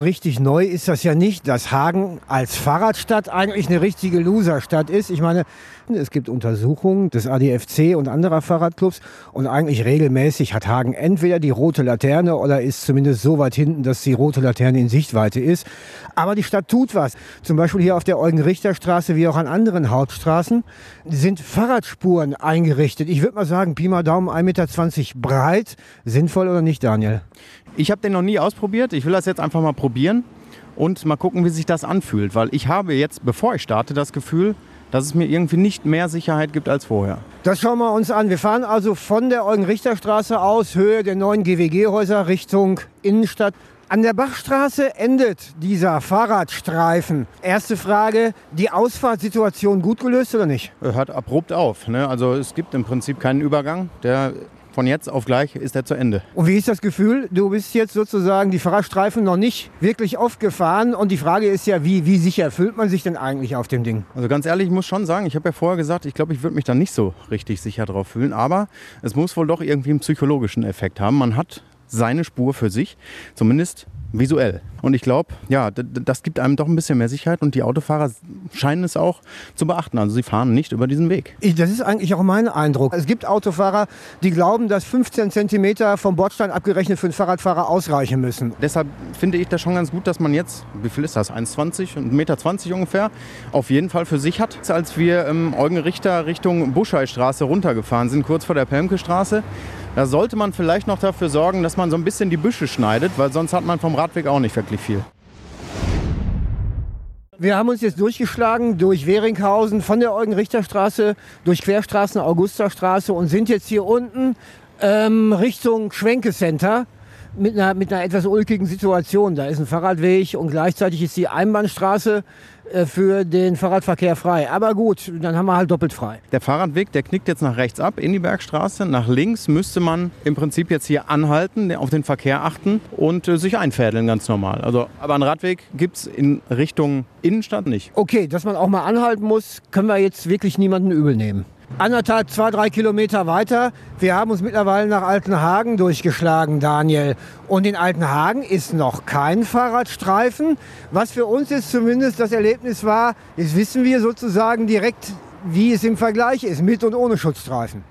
Richtig neu ist das ja nicht, dass Hagen als Fahrradstadt eigentlich eine richtige Loserstadt ist. Ich meine, es gibt Untersuchungen des ADFC und anderer Fahrradclubs und eigentlich regelmäßig hat Hagen entweder die rote Laterne oder ist zumindest so weit hinten, dass die rote Laterne in Sichtweite ist. Aber die Stadt tut was. Zum Beispiel hier auf der Eugen-Richter-Straße wie auch an anderen Hauptstraßen sind Fahrradspuren eingerichtet. Ich würde mal sagen, Pi mal Daumen 1,20 Meter breit. Sinnvoll oder nicht, Daniel? Ich habe den noch nie ausprobiert. Ich will das jetzt einfach mal probieren und mal gucken, wie sich das anfühlt. Weil ich habe jetzt, bevor ich starte, das Gefühl, dass es mir irgendwie nicht mehr Sicherheit gibt als vorher. Das schauen wir uns an. Wir fahren also von der Eugen-Richter-Straße aus, Höhe der neuen GWG-Häuser, Richtung Innenstadt. An der Bachstraße endet dieser Fahrradstreifen. Erste Frage, die Ausfahrtssituation gut gelöst oder nicht? Hört abrupt auf. Ne? Also es gibt im Prinzip keinen Übergang. Der von jetzt auf gleich ist er zu Ende. Und wie ist das Gefühl? Du bist jetzt sozusagen die Fahrradstreifen noch nicht wirklich oft gefahren. Und die Frage ist ja, wie, wie sicher fühlt man sich denn eigentlich auf dem Ding? Also ganz ehrlich, ich muss schon sagen, ich habe ja vorher gesagt, ich glaube, ich würde mich da nicht so richtig sicher drauf fühlen. Aber es muss wohl doch irgendwie einen psychologischen Effekt haben. Man hat seine Spur für sich, zumindest visuell. Und ich glaube, ja, das gibt einem doch ein bisschen mehr Sicherheit und die Autofahrer scheinen es auch zu beachten. Also sie fahren nicht über diesen Weg. Das ist eigentlich auch mein Eindruck. Es gibt Autofahrer, die glauben, dass 15 Zentimeter vom Bordstein abgerechnet für einen Fahrradfahrer ausreichen müssen. Deshalb finde ich das schon ganz gut, dass man jetzt, wie viel ist das, 1,20, 1,20 Meter ungefähr, auf jeden Fall für sich hat. Als wir im Eugen Richter Richtung Buscheistraße runtergefahren sind, kurz vor der Pelmke-Straße, da sollte man vielleicht noch dafür sorgen, dass man so ein bisschen die Büsche schneidet, weil sonst hat man vom Radweg auch nicht wirklich viel. Wir haben uns jetzt durchgeschlagen durch Weringhausen von der Eugen-Richter-Straße durch Querstraßen Augusta-Straße und sind jetzt hier unten ähm, Richtung Schwenke-Center mit einer, mit einer etwas ulkigen Situation. Da ist ein Fahrradweg und gleichzeitig ist die Einbahnstraße für den Fahrradverkehr frei. Aber gut, dann haben wir halt doppelt frei. Der Fahrradweg, der knickt jetzt nach rechts ab in die Bergstraße. Nach links müsste man im Prinzip jetzt hier anhalten, auf den Verkehr achten und äh, sich einfädeln, ganz normal. Also, aber einen Radweg gibt es in Richtung Innenstadt nicht. Okay, dass man auch mal anhalten muss, können wir jetzt wirklich niemanden übel nehmen anderthalb, zwei, drei Kilometer weiter. Wir haben uns mittlerweile nach Altenhagen durchgeschlagen, Daniel. Und in Altenhagen ist noch kein Fahrradstreifen. Was für uns jetzt zumindest das Erlebnis war, ist wissen wir sozusagen direkt, wie es im Vergleich ist, mit und ohne Schutzstreifen.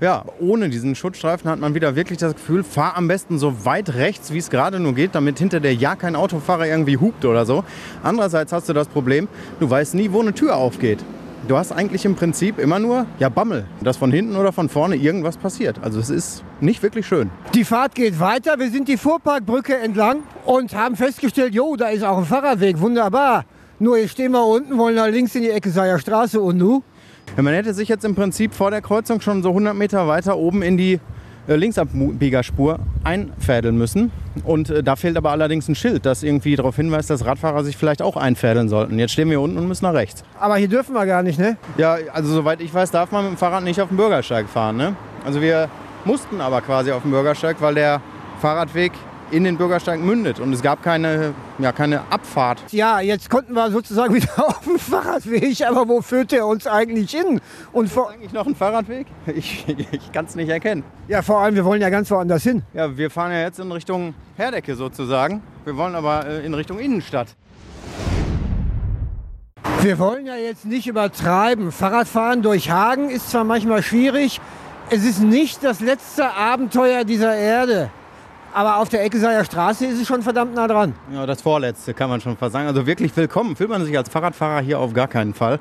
Ja, ohne diesen Schutzstreifen hat man wieder wirklich das Gefühl, fahr am besten so weit rechts, wie es gerade nur geht, damit hinter dir ja kein Autofahrer irgendwie hupt oder so. Andererseits hast du das Problem, du weißt nie, wo eine Tür aufgeht du hast eigentlich im Prinzip immer nur ja, Bammel, dass von hinten oder von vorne irgendwas passiert. Also es ist nicht wirklich schön. Die Fahrt geht weiter. Wir sind die Vorparkbrücke entlang und haben festgestellt, jo, da ist auch ein Fahrradweg. Wunderbar. Nur jetzt stehen wir unten, wollen nach links in die Ecke Seier Straße und nu? Ja, man hätte sich jetzt im Prinzip vor der Kreuzung schon so 100 Meter weiter oben in die äh, Linksabbiegerspur einfädeln müssen. Und äh, da fehlt aber allerdings ein Schild, das irgendwie darauf hinweist, dass Radfahrer sich vielleicht auch einfädeln sollten. Jetzt stehen wir unten und müssen nach rechts. Aber hier dürfen wir gar nicht, ne? Ja, also soweit ich weiß, darf man mit dem Fahrrad nicht auf dem Bürgersteig fahren. Ne? Also wir mussten aber quasi auf dem Bürgersteig, weil der Fahrradweg in den Bürgersteig mündet und es gab keine, ja, keine Abfahrt. Ja, jetzt konnten wir sozusagen wieder auf dem Fahrradweg, aber wo führt der uns eigentlich hin? Und ist vor eigentlich noch ein Fahrradweg? Ich, ich kann es nicht erkennen. Ja, vor allem, wir wollen ja ganz woanders hin. Ja, wir fahren ja jetzt in Richtung Herdecke sozusagen. Wir wollen aber äh, in Richtung Innenstadt. Wir wollen ja jetzt nicht übertreiben. Fahrradfahren durch Hagen ist zwar manchmal schwierig, es ist nicht das letzte Abenteuer dieser Erde. Aber auf der Eckeseier Straße ist es schon verdammt nah dran. Ja, das vorletzte kann man schon fast sagen. Also wirklich willkommen fühlt man sich als Fahrradfahrer hier auf gar keinen Fall.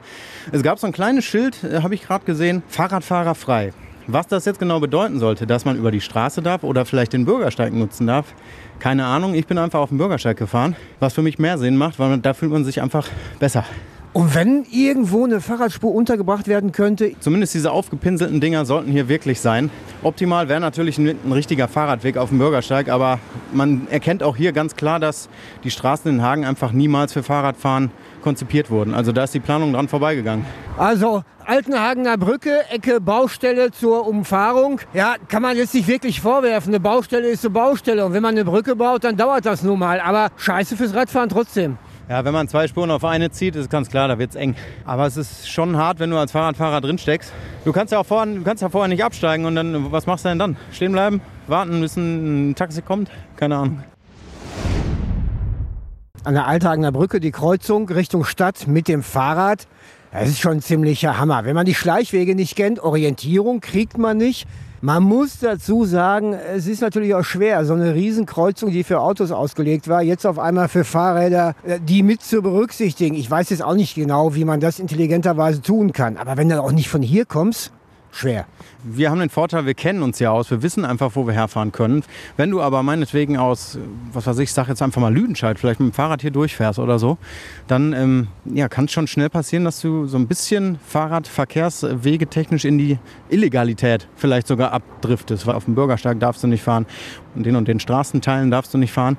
Es gab so ein kleines Schild, äh, habe ich gerade gesehen, Fahrradfahrer frei. Was das jetzt genau bedeuten sollte, dass man über die Straße darf oder vielleicht den Bürgersteig nutzen darf, keine Ahnung. Ich bin einfach auf dem Bürgersteig gefahren, was für mich mehr Sinn macht, weil da fühlt man sich einfach besser. Und wenn irgendwo eine Fahrradspur untergebracht werden könnte? Zumindest diese aufgepinselten Dinger sollten hier wirklich sein. Optimal wäre natürlich ein, ein, richtiger Fahrradweg auf dem Bürgersteig, aber man erkennt auch hier ganz klar, dass die Straßen in Hagen einfach niemals für Fahrradfahren konzipiert wurden. Also da ist die Planung dran vorbeigegangen. Also Altenhagener Brücke, Ecke Baustelle zur Umfahrung. Ja, kann man jetzt nicht wirklich vorwerfen. Eine Baustelle ist eine Baustelle. Und wenn man eine Brücke baut, dann dauert das nun mal. Aber scheiße fürs Radfahren trotzdem. Ja, wenn man zwei Spuren auf eine zieht, ist ganz klar, da wird es eng. Aber es ist schon hart, wenn du als Fahrradfahrer drin steckst. Du kannst ja auch vorher, du kannst ja vorher nicht absteigen und dann, was machst du denn dann? Stehen bleiben, warten, bis ein Taxi kommt? Keine Ahnung. an der Althagener Brücke die Kreuzung Richtung Stadt mit dem Fahrrad. Das ist schon ein ziemlicher Hammer. Wenn man die Schleichwege nicht kennt, Orientierung kriegt man nicht. Man muss dazu sagen, es ist natürlich auch schwer, so eine Riesenkreuzung, die für Autos ausgelegt war, jetzt auf einmal für Fahrräder, äh, die mit zu berücksichtigen. Ich weiß jetzt auch nicht genau, wie man das intelligenterweise tun kann. Aber wenn du auch nicht von hier kommst, schwer. Wir haben den Vorteil, wir kennen uns ja aus, wir wissen einfach, wo wir herfahren können. Wenn du aber meinetwegen aus, was weiß ich, sag jetzt einfach mal Lüdenscheid, vielleicht mit dem Fahrrad hier durchfährst oder so, dann ähm, ja, kann es schon schnell passieren, dass du so ein bisschen Fahrradverkehrswege technisch in die Illegalität vielleicht sogar abdriftest. Weil auf dem Bürgersteig darfst du nicht fahren und den und den Straßenteilen darfst du nicht fahren.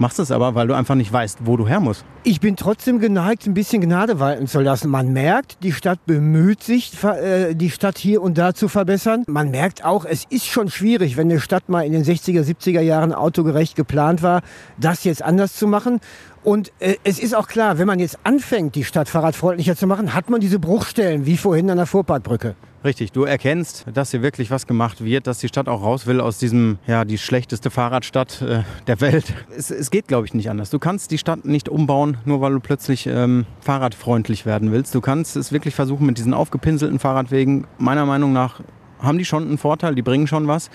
Machst es aber, weil du einfach nicht weißt, wo du her musst. Ich bin trotzdem geneigt, ein bisschen Gnade walten zu lassen. Man merkt, die Stadt bemüht sich, äh, die Stadt hier und da zu verbessern. Man merkt auch, es ist schon schwierig, wenn eine Stadt mal in den 60er, 70er Jahren autogerecht geplant war, das jetzt anders zu machen. Und äh, es ist auch klar, wenn man jetzt anfängt, die Stadt fahrradfreundlicher zu machen, hat man diese Bruchstellen, wie vorhin an der Vorparkbrücke. Richtig, du erkennst, dass hier wirklich was gemacht wird, dass die Stadt auch raus will aus diesem, ja, die schlechteste Fahrradstadt äh, der Welt. Es, es geht, glaube ich, nicht anders. Du kannst die Stadt nicht umbauen, nur weil du plötzlich ähm, fahrradfreundlich werden willst. Du kannst es wirklich versuchen mit diesen aufgepinselten Fahrradwegen. Meiner Meinung nach haben die schon einen Vorteil, die bringen schon was.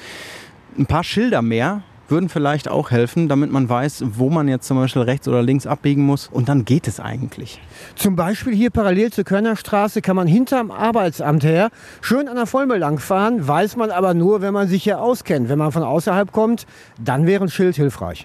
Ein paar Schilder mehr würden vielleicht auch helfen, damit man weiß, wo man jetzt zum Beispiel rechts oder links abbiegen muss. Und dann geht es eigentlich. Zum Beispiel hier parallel zur Körnerstraße kann man hinterm Arbeitsamt her schön an der Vollmer langfahren, weiß man aber nur, wenn man sich hier auskennt. Wenn man von außerhalb kommt, dann wäre ein Schild hilfreich.